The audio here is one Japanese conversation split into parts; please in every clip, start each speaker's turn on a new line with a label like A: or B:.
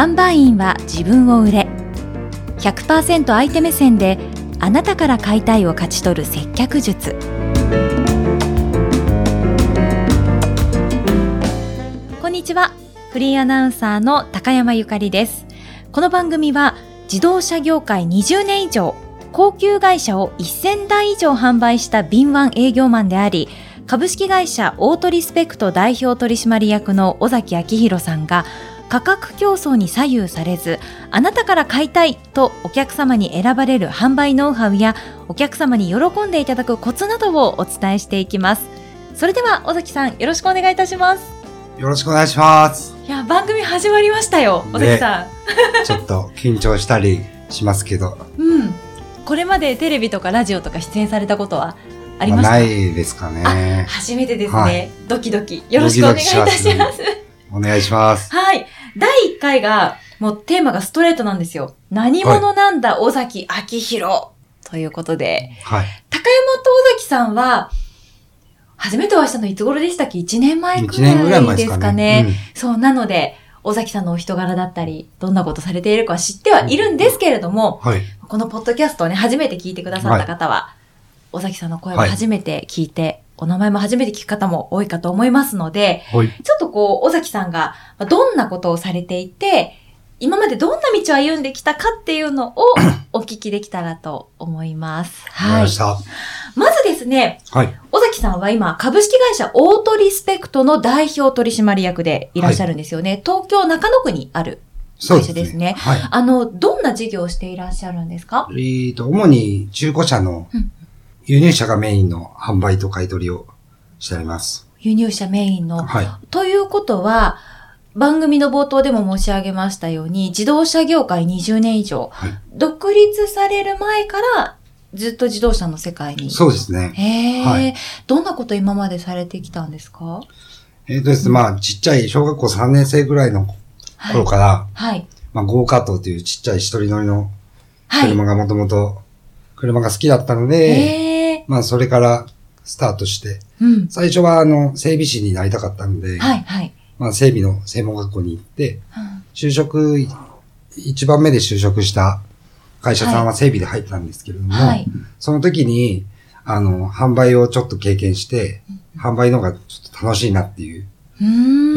A: 販売員は自分を売れ100%相手目線であなたから買いたいを勝ち取る接客術。こんにちは。フリーアナウンサーの高山ゆかりです。この番組は自動車業界20年以上高級会社を1000台以上販売した敏腕営業マンであり株式会社オートリスペクト代表取締役の尾崎明弘さんが価格競争に左右されずあなたから買いたいとお客様に選ばれる販売ノウハウやお客様に喜んでいただくコツなどをお伝えしていきます。それでは尾崎さんよろしくお願いいたします。
B: よろしくお願いします。
A: いや番組始まりましたよ尾崎さん、
B: ちょっと緊張したりしますけど、
A: うん。これまでテレビとかラジオとか出演されたことはあり
B: ま
A: した？
B: ないですかね。
A: 初めてですね、
B: はい。
A: ドキドキ。よろしくお願いいたします。
B: お願いします。
A: はい。第1回が、もうテーマがストレートなんですよ。何者なんだ、尾崎明弘。ということで、
B: はい。
A: 高山と尾崎さんは、初めてお会いしたのいつ頃でしたっけ ?1 年前く
B: 1年ぐら
A: らいで
B: すす
A: かね。
B: かね。
A: そう、なので、尾崎さんのお人柄だったり、どんなことされているかは知ってはいるんですけれども、
B: うんはい。
A: このポッドキャストをね、初めて聞いてくださった方は、尾崎さんの声を初めて聞いて、お名前も初めて聞く方も多いかと思いますので、
B: はい。
A: ちょっとこう、尾崎さんがまあどんなことをされていて、今までどんな道を歩んできたかっていうのを お聞きできたらと思います。はい
B: ま
A: ずですね、
B: はい。
A: 尾崎さんは今、株式会社オートリスペクトの代表取締役でいらっしゃるんですよね。東京中野区にある。会社ですね
B: はい。
A: あの、どんな事業をしていらっしゃるんですか？
B: えーと、主に中古車の
A: うん
B: 輸入車がメインの販売と買い取りをしております。
A: 輸入車メインの。
B: はい。
A: ということは、番組の冒頭でも申し上げましたように、自動車業界20年以上、
B: はい。
A: 独立される前からずっと自動車の世界に。
B: そうですね。
A: へえ、
B: はい
A: どんなこと今までされてきたんですか？
B: えーとですね、まあ、ちっちゃい小学校3年生ぐらいの
A: はい。
B: 頃から、
A: はい。
B: まあ、ゴーカートというちっちゃい一人乗りの
A: はい。
B: 車がもともと車が好きだったので、
A: へえ。
B: まあ、それからスタートして、
A: うん。
B: 最初は、あの、整備士になりたかったので、
A: はい、はい。
B: まあ、整備の専門学校に行って、
A: うん
B: 就職、一番目で就職した会社さんは整備で入ったんですけれども、
A: はい。
B: その時に、あの、販売をちょっと経験して、販売の方がちょっと楽しいなっていう。ふ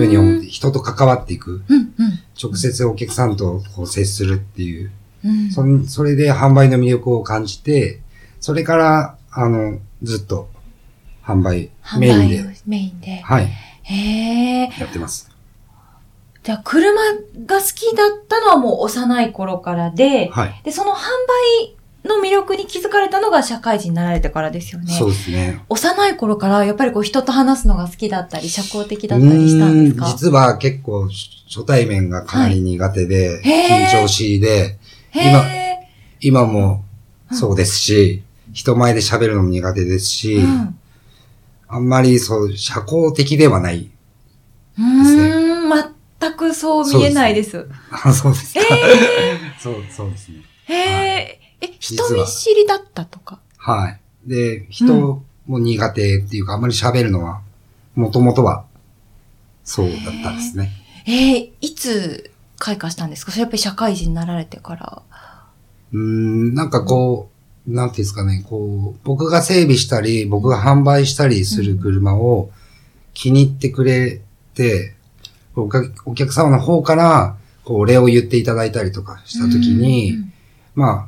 B: うに思って、人と関わっていく、
A: うん、うん。
B: 直接お客さんとこう接するっていう、
A: うん
B: それで販売の魅力を感じて、それから、あの、ずっと販売メインで、
A: メインで。
B: はい、
A: へえ。
B: やってます。
A: じゃあ、車が好きだったのはもう幼い頃からで、
B: はい。
A: で、その販売の魅力に気づかれたのが社会人になられてからですよね。
B: そうですね。
A: 幼い頃からやっぱりこう人と話すのが好きだったり、社交的だったりしたんですか？
B: 実は結構初対面がかなり苦手で、
A: へー
B: 緊張しいで、
A: へ
B: 今
A: え。
B: 今もそうですし、人前で喋るのも苦手ですし、
A: うん。
B: あんまりそう、社交的ではない。
A: うーん、全くそう見えないです。
B: あ そうですか。
A: へ
B: そう、そうですね。
A: え。へえ。え、
B: 実は
A: 人見知りだったとか？
B: はい。で、人も苦手っていうか、あんまり喋るのは、もともとは、そうだったんですね。
A: えー、いつ開花したんですか？それやっぱり社会人になられてから。
B: うーん、なんかこう、なんていうんですかね、こう、僕が整備したり、僕が販売したりする車を気に入ってくれて、お客お客様の方から、こう、お礼を言っていただいたりとかしたときに、
A: うん
B: まあ、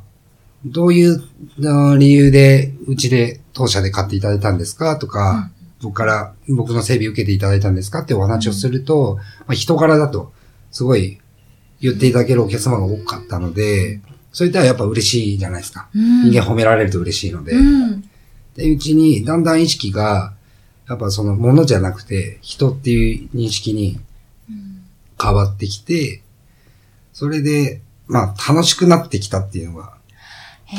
B: どういうあ理由で、うちで、当社で買っていただいたんですか？とか、僕から、僕の整備受けていただいたんですか？ってお話をすると、まあ、人柄だと、すごい言っていただけるお客様が多かったので、そういったらやっぱ嬉しいじゃないですか。
A: うん
B: 人間褒められると嬉しいので。
A: うん。
B: で、うちにだんだん意識が、やっぱそのものじゃなくて、人っていう認識に変わってきて、それで、まあ楽しくなってきたっていうのが、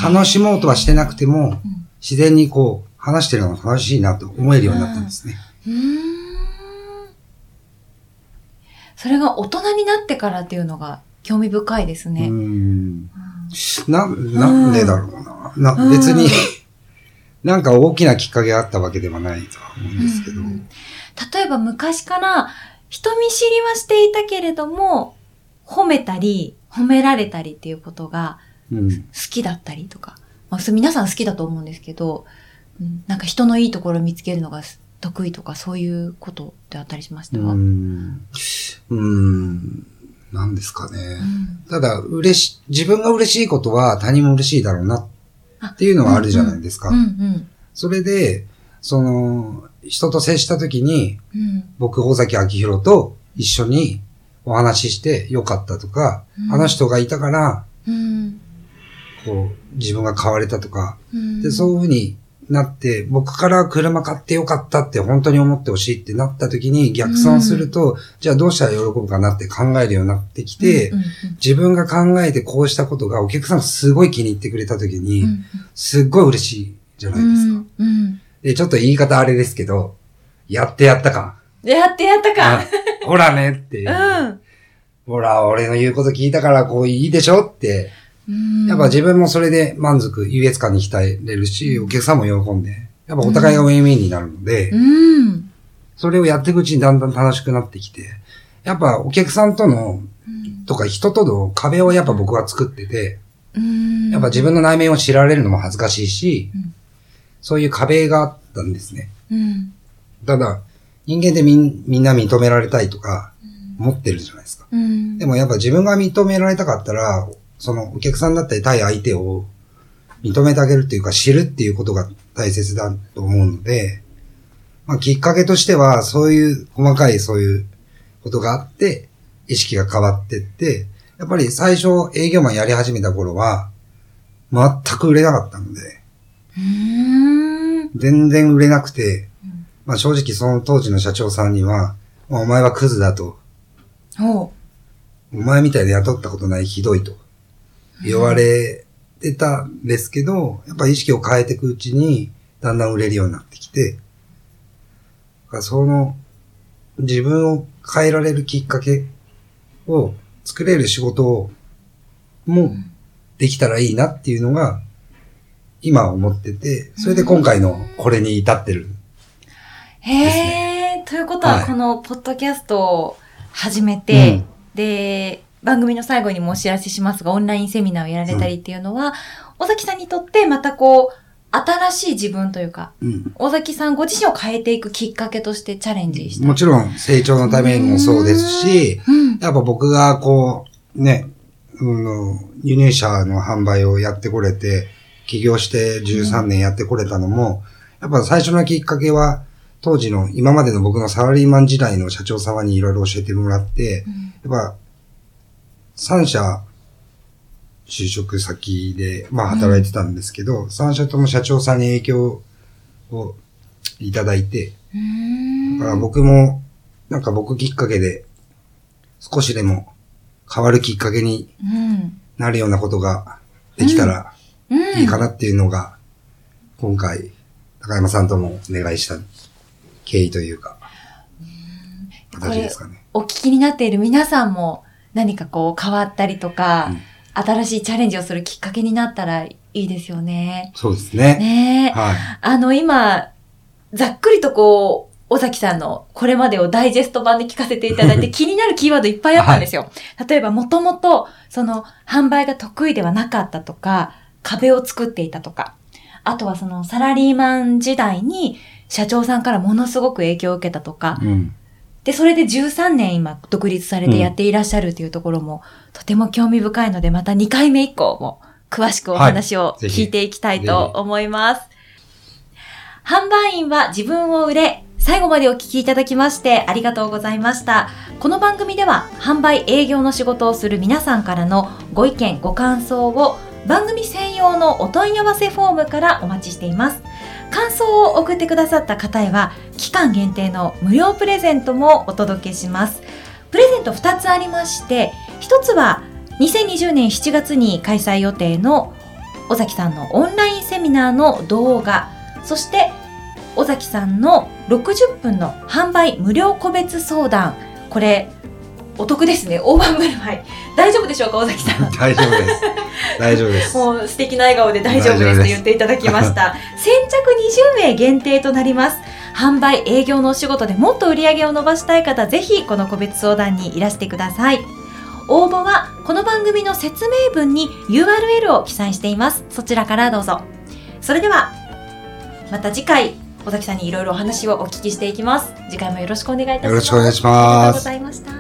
B: 楽しもうとはしてなくても、
A: うん
B: 自然にこう、話してるのが楽しいなと思えるようになったんですね。
A: うーん。それが大人になってからっていうのが興味深いです
B: う
A: ね。
B: ん。な、なんでだろうな。な、別に、なんか大きなきっかけがあったわけではないとは思うんですけど。
A: うん例えば昔から人見知りはしていたけれども、褒めたり、褒められたりっていうことが
B: うん。
A: 好きだったりとか、まあ、それ皆さん好きだと思うんですけど、うんなんか人のいいところを見つけるのが得意とか、そういうことってあったりしました、
B: う
A: うん
B: ん。うん。なんですかね。ただ、嬉し、自分が嬉しいことは他人も嬉しいだろうなっていうのはあるじゃないですか。
A: うんうん
B: それで、その、人と接した時に、
A: うん。
B: 僕、大崎明宏と一緒にお話ししてよかったとか、
A: うん。
B: あの人がいたから、
A: うん。
B: こう、自分が変われたとか、
A: うん。
B: で、そういう風になって、僕から車買ってよかったって本当に思ってほしいってなった時に逆算すると、じゃあどうしたら喜ぶかなって考えるようになってきて、
A: うんうん
B: 自分が考えてこうしたことがお客さんがすごい気に入ってくれた時に、
A: うん
B: すっごい嬉しいじゃないですか。
A: うんうん
B: で、ちょっと言い方あれですけど、やってやったか。
A: やってやったか
B: あほらねってう。
A: ん
B: ほら、俺の言うこと聞いたからこういいでしょって。
A: うん。
B: やっぱ自分もそれで満足、優越感に浸れるし、お客さんも喜んで、やっぱお互いがウィンウィンになるので、
A: うん。
B: それをやっていくうちにだんだん楽しくなってきて、やっぱお客さんとの、とか人との壁をやっぱ僕は作ってて、
A: うん。
B: やっぱ自分の内面を知られるのも恥ずかしいし
A: うん、
B: そういう壁があったんですね。
A: うん。
B: ただ、人間ってみんな認められたいとか、思ってるじゃないですか。
A: うん。
B: でもやっぱ自分が認められたかったら、そのお客さんだったり対相手を認めてあげるっていうか知るっていうことが大切だと思うので、まあきっかけとしてはそういう細かいそういうことがあって、意識が変わってって、やっぱり最初営業マンやり始めた頃は、全く売れなかったので、
A: うん。
B: 全然売れなくて
A: うん、
B: まあ正直その当時の社長さんには、まあお前はクズだと、
A: ほ
B: お前みたいで雇ったことないひどいと言われてたんですけど、やっぱ意識を変えていくうちに、だんだん売れるようになってきて、その、自分を変えられるきっかけを作れる仕事を、もできたらいいなっていうのが、今思ってて、それで今回のこれに至ってる。
A: へえ、ということは、
B: はい。
A: このポッドキャストを始めて、で、番組の最後にもお知らせしますが、オンラインセミナーをやられたりっていうのは、尾崎さんにとってまたこう、新しい自分というか、
B: うん
A: 尾崎さんご自身を変えていくきっかけとしてチャレンジした。
B: もちろん成長のためにもそうですし、
A: うん。
B: やっぱ僕がこう、ね、うん、輸入車の販売をやってこれて、起業して13年やってこれたのも、やっぱ最初のきっかけは、当時の今までの僕のサラリーマン時代の社長様にいろいろ教えてもらって、やっぱ、3社就職先で、まあ働いてたんですけど、3社とも社長さんに影響をいただいて、
A: うん
B: だから僕も、なんか僕きっかけで、少しでも変わるきっかけに
A: うん。
B: なるようなことができたら
A: うん。
B: いいかなっていうのが、今回、高山さんともお願いした経緯というか、形ですかね。
A: お聞きになっている皆さんも何かこう変わったりとか、
B: うん
A: 新しいチャレンジをするきっかけになったらいいですよね。
B: そうですね。
A: ねえ。
B: はい。
A: あの、今、ざっくりとこう、尾崎さんのこれまでをダイジェスト版で聞かせていただいて 気になるキーワードいっぱいあったんですよ。例えば、もともと、その、販売が得意ではなかったとか、壁を作っていたとか、あとはその、サラリーマン時代に、社長さんからものすごく影響を受けたとか、
B: うん。
A: で、それで13年今、独立されてやっていらっしゃるというところも、とても興味深いので、また2回目以降も、詳しくお話を聞いていきたいと思います。販売員は自分を売れ、最後までお聞きいただきましてありがとうございました。この番組では販売営業の仕事をする皆さんからのご意見、ご感想を番組専用のお問い合わせフォームからお待ちしています。感想を送ってくださった方へは期間限定の無料プレゼントもお届けします。プレゼント2つありまして、1つは2020年7月に開催予定の尾崎さんのオンラインセミナーの動画、そして尾崎さんの60分の販売無料個別相談。これ、お得ですね。大盤振る舞い。大丈夫でしょうか、尾崎さん？
B: 大丈夫です。大丈夫です。
A: もう素敵な笑顔で大丈夫ですと言っていただきました。先着20名限定となります。販売営業のお仕事でもっと売り上げを伸ばしたい方、ぜひこの個別相談にいらしてください。応募はこの番組の説明文に URL を記載しています。そちらからどうぞ。それでは、また次回、尾崎さんにいろいろお話をお聞きしていきます。次回もよろしくお願いいたします。
B: よろしくお願いします
A: ありがとうございました。